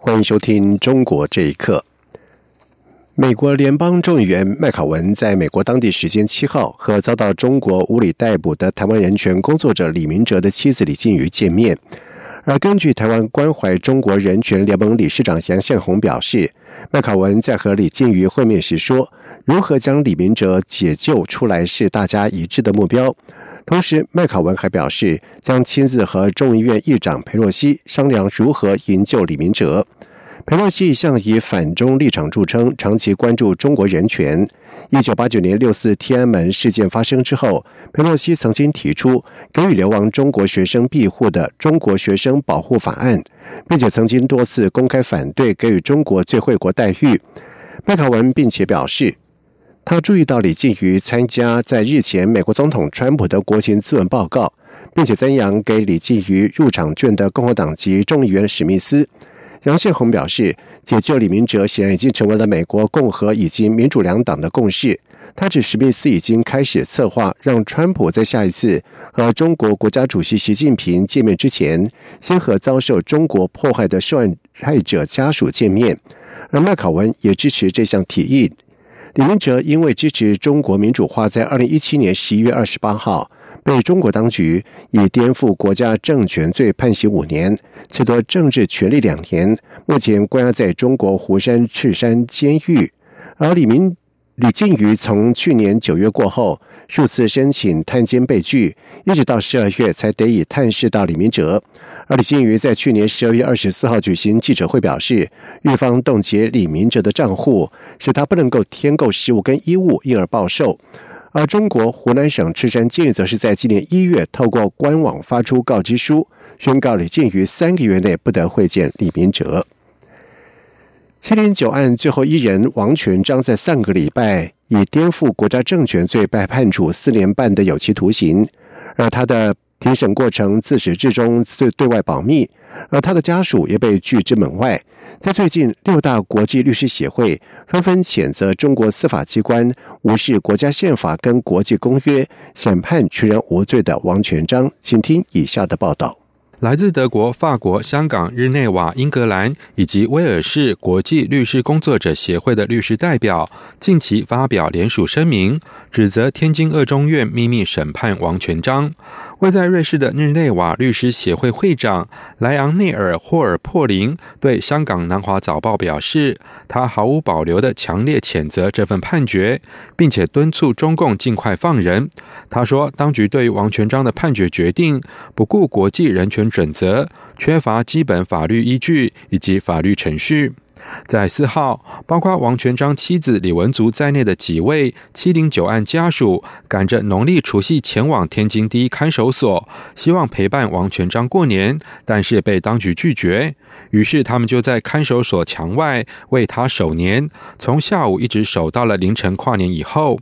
欢迎收听《中国这一刻》。美国联邦众议员麦考文在美国当地时间七号和遭到中国无理逮捕的台湾人权工作者李明哲的妻子李静瑜见面。而根据台湾关怀中国人权联盟理事长杨宪宏表示，麦考文在和李静瑜会面时说，如何将李明哲解救出来是大家一致的目标。同时，麦考文还表示，将亲自和众议院议长佩洛西商量如何营救李明哲。佩洛西一向以反中立场著称，长期关注中国人权。一九八九年六四天安门事件发生之后，佩洛西曾经提出给予流亡中国学生庇护的《中国学生保护法案》，并且曾经多次公开反对给予中国最惠国待遇。麦考文并且表示。他注意到李静瑜参加在日前美国总统川普的国情咨文报告，并且赞扬给李静瑜入场券的共和党籍众议员史密斯。杨宪宏表示，解救李明哲显然已经成为了美国共和以及民主两党的共识。他指史密斯已经开始策划，让川普在下一次和中国国家主席习近平见面之前，先和遭受中国迫害的受害者家属见面。而麦考文也支持这项提议。李明哲因为支持中国民主化，在二零一七年十一月二十八号被中国当局以颠覆国家政权罪判刑五年，褫夺政治权利两年，目前关押在中国湖山赤山监狱。而李明。李靖瑜从去年九月过后，数次申请探监被拒，一直到十二月才得以探视到李明哲。而李靖瑜在去年十二月二十四号举行记者会，表示狱方冻结李明哲的账户，使他不能够添购食物跟衣物，因而暴瘦。而中国湖南省赤山监狱则是在今年一月透过官网发出告知书，宣告李靖于三个月内不得会见李明哲。七零九案最后一人王全章在上个礼拜以颠覆国家政权罪被判处四年半的有期徒刑，而他的庭审过程自始至终对对外保密，而他的家属也被拒之门外。在最近，六大国际律师协会纷纷谴责中国司法机关无视国家宪法跟国际公约，审判全人无罪的王全章。请听以下的报道。来自德国、法国、香港、日内瓦、英格兰以及威尔士国际律师工作者协会的律师代表近期发表联署声明，指责天津二中院秘密审判王全章。位在瑞士的日内瓦律师协会会长莱昂内尔霍尔珀林对香港南华早报表示，他毫无保留的强烈谴责这份判决，并且敦促中共尽快放人。他说，当局对王全章的判决决定不顾国际人权。准则缺乏基本法律依据以及法律程序。在四号，包括王全章妻子李文竹在内的几位七零九案家属，赶着农历除夕前往天津第一看守所，希望陪伴王全章过年，但是被当局拒绝。于是他们就在看守所墙外为他守年，从下午一直守到了凌晨跨年以后。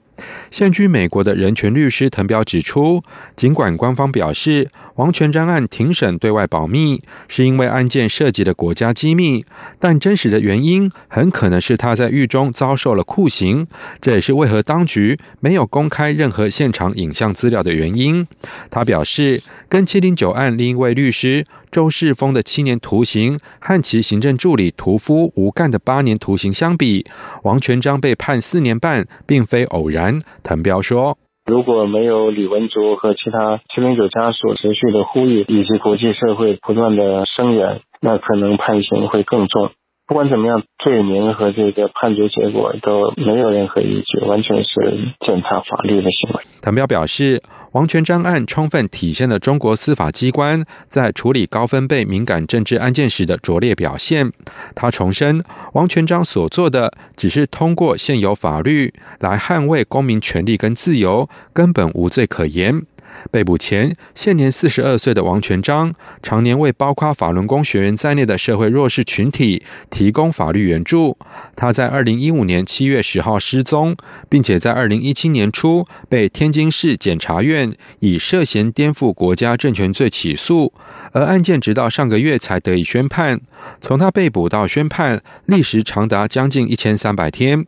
现居美国的人权律师滕彪指出，尽管官方表示王全章案庭审对外保密，是因为案件涉及的国家机密，但真实的原因很可能是他在狱中遭受了酷刑。这也是为何当局没有公开任何现场影像资料的原因。他表示，跟七零九案另一位律师周世峰的七年徒刑和其行政助理屠夫吴干的八年徒刑相比，王全章被判四年半，并非偶然。谭彪说：“如果没有李文竹和其他七零九家属持续的呼吁，以及国际社会不断的声援，那可能判刑会更重。”不管怎么样，罪名和这个判决结果都没有任何依据，完全是践踏法律的行为。谭彪表示，王全章案充分体现了中国司法机关在处理高分贝敏感政治案件时的拙劣表现。他重申，王全章所做的只是通过现有法律来捍卫公民权利跟自由，根本无罪可言。被捕前，现年四十二岁的王全章，常年为包括法轮功学员在内的社会弱势群体提供法律援助。他在二零一五年七月十号失踪，并且在二零一七年初被天津市检察院以涉嫌颠覆国家政权罪起诉，而案件直到上个月才得以宣判。从他被捕到宣判，历时长达将近一千三百天。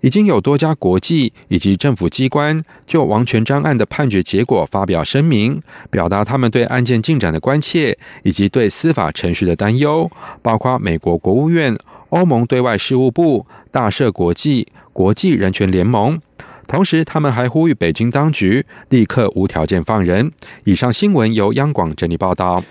已经有多家国际以及政府机关就王全章案的判决结果发发表声明，表达他们对案件进展的关切以及对司法程序的担忧，包括美国国务院、欧盟对外事务部、大赦国际、国际人权联盟。同时，他们还呼吁北京当局立刻无条件放人。以上新闻由央广整理报道。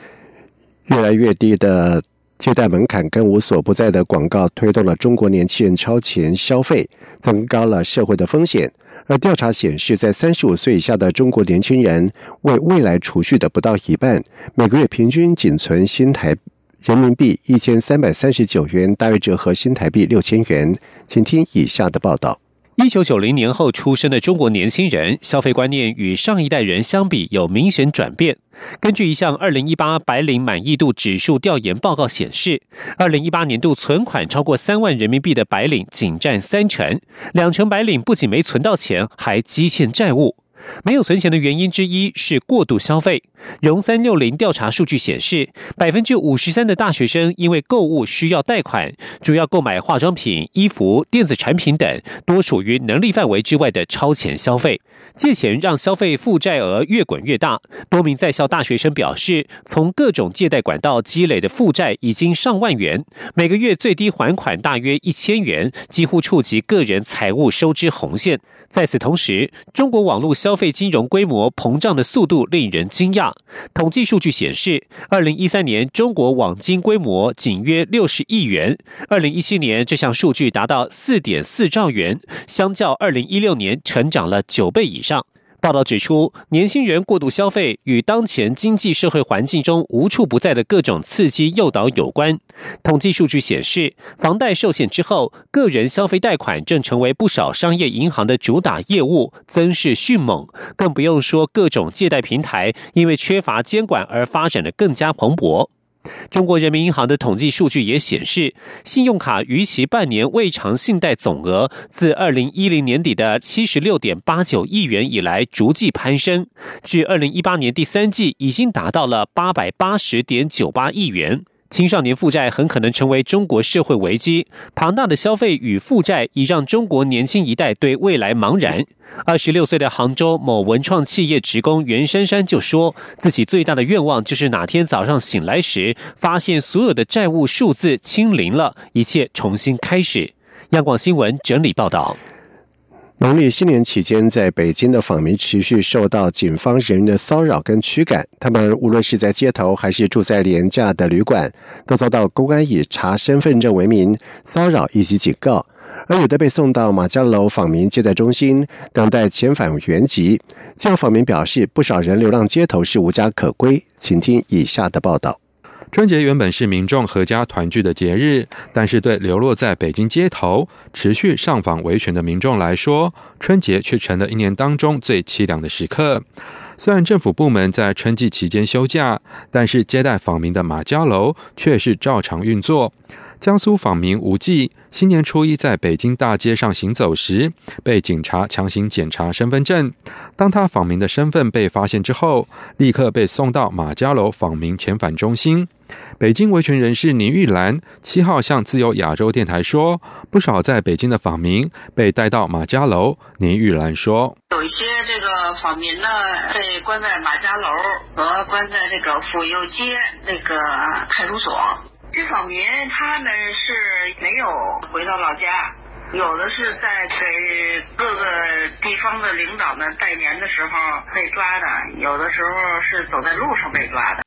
越来越低的。借贷门槛跟无所不在的广告推动了中国年轻人超前消费，增高了社会的风险。而调查显示，在三十五岁以下的中国年轻人，为未来储蓄的不到一半，每个月平均仅存新台人民币一千三百三十九元，大约折合新台币六千元。请听以下的报道。一九九零年后出生的中国年轻人消费观念与上一代人相比有明显转变。根据一项二零一八白领满意度指数调研报告显示，二零一八年度存款超过三万人民币的白领仅占三成，两成白领不仅没存到钱，还积欠债务。没有存钱的原因之一是过度消费。融三六零调查数据显示，百分之五十三的大学生因为购物需要贷款，主要购买化妆品、衣服、电子产品等，多属于能力范围之外的超前消费。借钱让消费负债额越滚越大。多名在校大学生表示，从各种借贷管道积累的负债已经上万元，每个月最低还款大约一千元，几乎触及个人财务收支红线。在此同时，中国网络消消费金融规模膨胀的速度令人惊讶。统计数据显示，二零一三年中国网金规模仅约六十亿元，二零一七年这项数据达到四点四兆元，相较二零一六年成长了九倍以上。报道指出，年轻人过度消费与当前经济社会环境中无处不在的各种刺激诱导有关。统计数据显示，房贷受限之后，个人消费贷款正成为不少商业银行的主打业务，增势迅猛。更不用说各种借贷平台因为缺乏监管而发展的更加蓬勃。中国人民银行的统计数据也显示，信用卡逾期半年未偿信贷总额自二零一零年底的七十六点八九亿元以来逐季攀升，至二零一八年第三季已经达到了八百八十点九八亿元。青少年负债很可能成为中国社会危机。庞大的消费与负债已让中国年轻一代对未来茫然。二十六岁的杭州某文创企业职工袁珊珊就说：“自己最大的愿望就是哪天早上醒来时，发现所有的债务数字清零了，一切重新开始。”央广新闻整理报道。农历新年期间，在北京的访民持续受到警方人员的骚扰跟驱赶。他们无论是在街头，还是住在廉价的旅馆，都遭到公安以查身份证为名骚扰以及警告。而有的被送到马家楼访民接待中心，等待遣返原籍。有访民表示，不少人流浪街头是无家可归。请听以下的报道。春节原本是民众合家团聚的节日，但是对流落在北京街头、持续上访维权的民众来说，春节却成了一年当中最凄凉的时刻。虽然政府部门在春季期间休假，但是接待访民的马家楼却是照常运作。江苏访民吴忌新年初一在北京大街上行走时，被警察强行检查身份证。当他访民的身份被发现之后，立刻被送到马家楼访民遣返中心。北京维权人士倪玉兰七号向自由亚洲电台说，不少在北京的访民被带到马家楼。倪玉兰说，有一些这个访民呢被关在马家楼和关在这个府右街那个派出所。这访民他们是没有回到老家，有的是在给各个地方的领导们拜年的时候被抓的，有的时候是走在路上被抓的。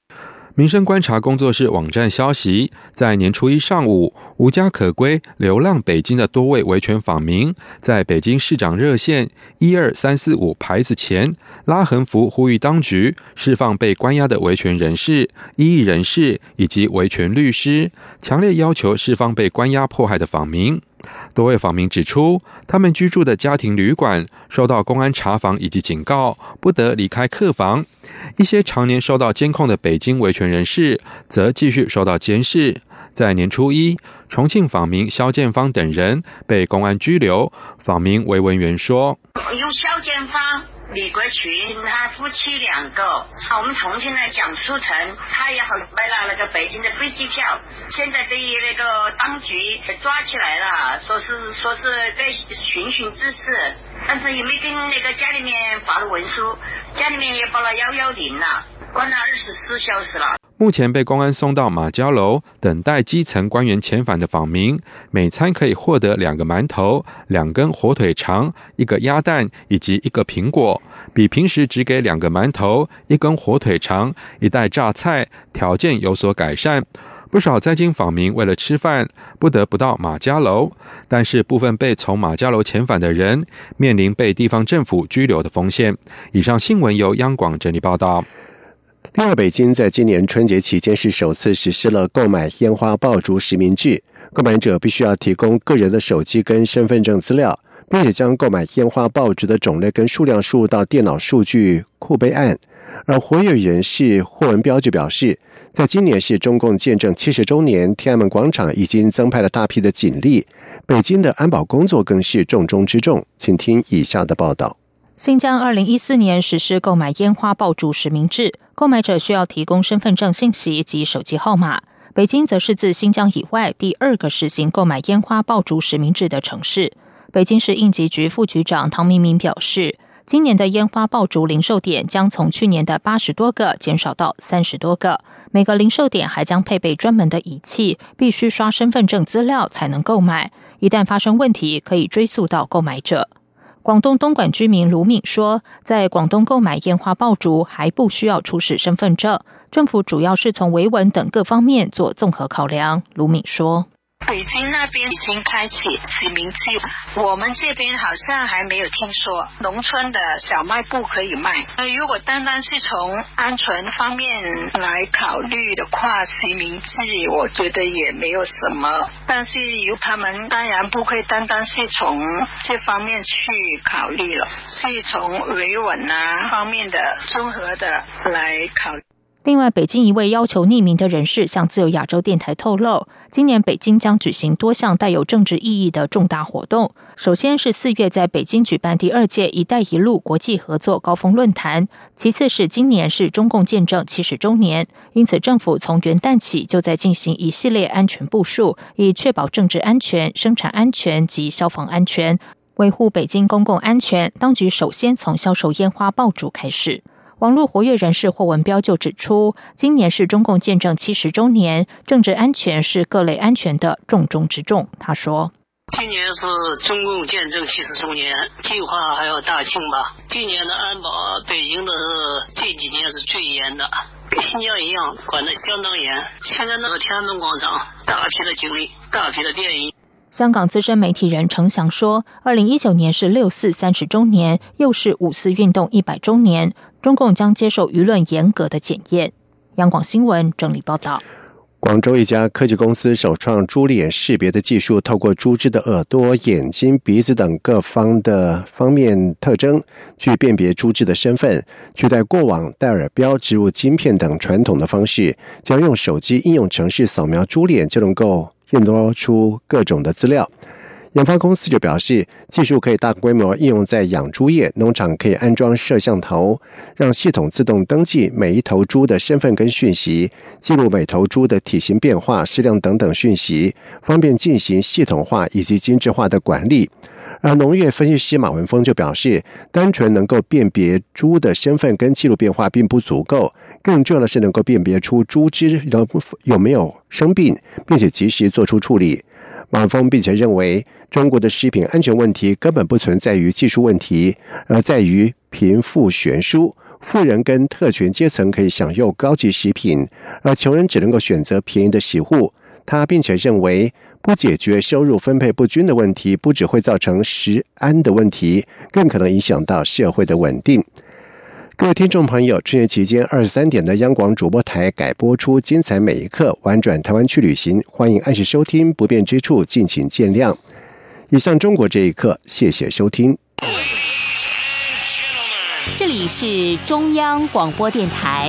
民生观察工作室网站消息，在年初一上午，无家可归、流浪北京的多位维权访民，在北京市长热线一二三四五牌子前拉横幅，呼吁当局释放被关押的维权人士、异议人士以及维权律师，强烈要求释放被关押迫害的访民。多位访民指出，他们居住的家庭旅馆受到公安查房以及警告，不得离开客房。一些常年受到监控的北京维权人士则继续受到监视。在年初一，重庆访民肖建芳等人被公安拘留。访民韦文元说：“有肖建芳。”李国群他夫妻两个，我们重庆的蒋书成，他也好买了那个北京的飞机票，现在被那个当局抓起来了，说是说是在寻衅滋事，但是也没跟那个家里面发了文书，家里面也报了幺幺零了，关了二十四小时了。目前被公安送到马家楼等待基层官员遣返的访民，每餐可以获得两个馒头、两根火腿肠、一个鸭蛋以及一个苹果，比平时只给两个馒头、一根火腿肠、一袋榨菜条件有所改善。不少在京访民为了吃饭，不得不到马家楼，但是部分被从马家楼遣返的人，面临被地方政府拘留的风险。以上新闻由央广整理报道。另外，北京在今年春节期间是首次实施了购买烟花爆竹实名制，购买者必须要提供个人的手机跟身份证资料，并且将购买烟花爆竹的种类跟数量输入到电脑数据库备案。而活跃人士霍文彪就表示，在今年是中共建政七十周年，天安门广场已经增派了大批的警力，北京的安保工作更是重中之重。请听以下的报道。新疆二零一四年实施购买烟花爆竹实名制，购买者需要提供身份证信息及手机号码。北京则是自新疆以外第二个实行购买烟花爆竹实名制的城市。北京市应急局副局长唐明明表示，今年的烟花爆竹零售点将从去年的八十多个减少到三十多个，每个零售点还将配备专门的仪器，必须刷身份证资料才能购买。一旦发生问题，可以追溯到购买者。广东东莞居民卢敏说，在广东购买烟花爆竹还不需要出示身份证，政府主要是从维稳等各方面做综合考量。卢敏说。北京那边已经开启实名制，我们这边好像还没有听说。农村的小卖部可以卖。那如果单单是从安全方面来考虑的话，实名制我觉得也没有什么。但是由他们当然不会单单是从这方面去考虑了，是从维稳啊方面的综合的来考虑。另外，北京一位要求匿名的人士向自由亚洲电台透露，今年北京将举行多项带有政治意义的重大活动。首先是四月在北京举办第二届“一带一路”国际合作高峰论坛，其次是今年是中共建政七十周年，因此政府从元旦起就在进行一系列安全部署，以确保政治安全、生产安全及消防安全，维护北京公共安全。当局首先从销售烟花爆竹开始。网络活跃人士霍文彪就指出，今年是中共建政七十周年，政治安全是各类安全的重中之重。他说：“今年是中共建政七十周年，计划还要大庆吧？今年的安保，北京的是这几年是最严的，跟新疆一样，管得相当严。现在那个天安门广场，大批的警力，大批的便衣。”香港资深媒体人程翔说：“二零一九年是六四三十周年，又是五四运动一百周年。”中共将接受舆论严格的检验。央广新闻整理报道：广州一家科技公司首创猪脸识别的技术，透过猪只的耳朵、眼睛、鼻子等各方的方面特征，去辨别猪只的身份，取代过往戴耳标、植入晶片等传统的方式，将用手机应用程式扫描猪脸，就能够验多出各种的资料。研发公司就表示，技术可以大规模应用在养猪业，农场可以安装摄像头，让系统自动登记每一头猪的身份跟讯息，记录每头猪的体型变化、食量等等讯息，方便进行系统化以及精致化的管理。而农业分析师马文峰就表示，单纯能够辨别猪的身份跟记录变化并不足够，更重要的是能够辨别出猪只有有没有生病，并且及时做出处理。马峰并且认为，中国的食品安全问题根本不存在于技术问题，而在于贫富悬殊。富人跟特权阶层可以享用高级食品，而穷人只能够选择便宜的食物。他并且认为，不解决收入分配不均的问题，不只会造成食安的问题，更可能影响到社会的稳定。各位听众朋友，春节期间二十三点的央广主播台改播出精彩每一刻，玩转台湾去旅行，欢迎按时收听，不便之处敬请见谅。以上中国这一刻，谢谢收听。这里是中央广播电台。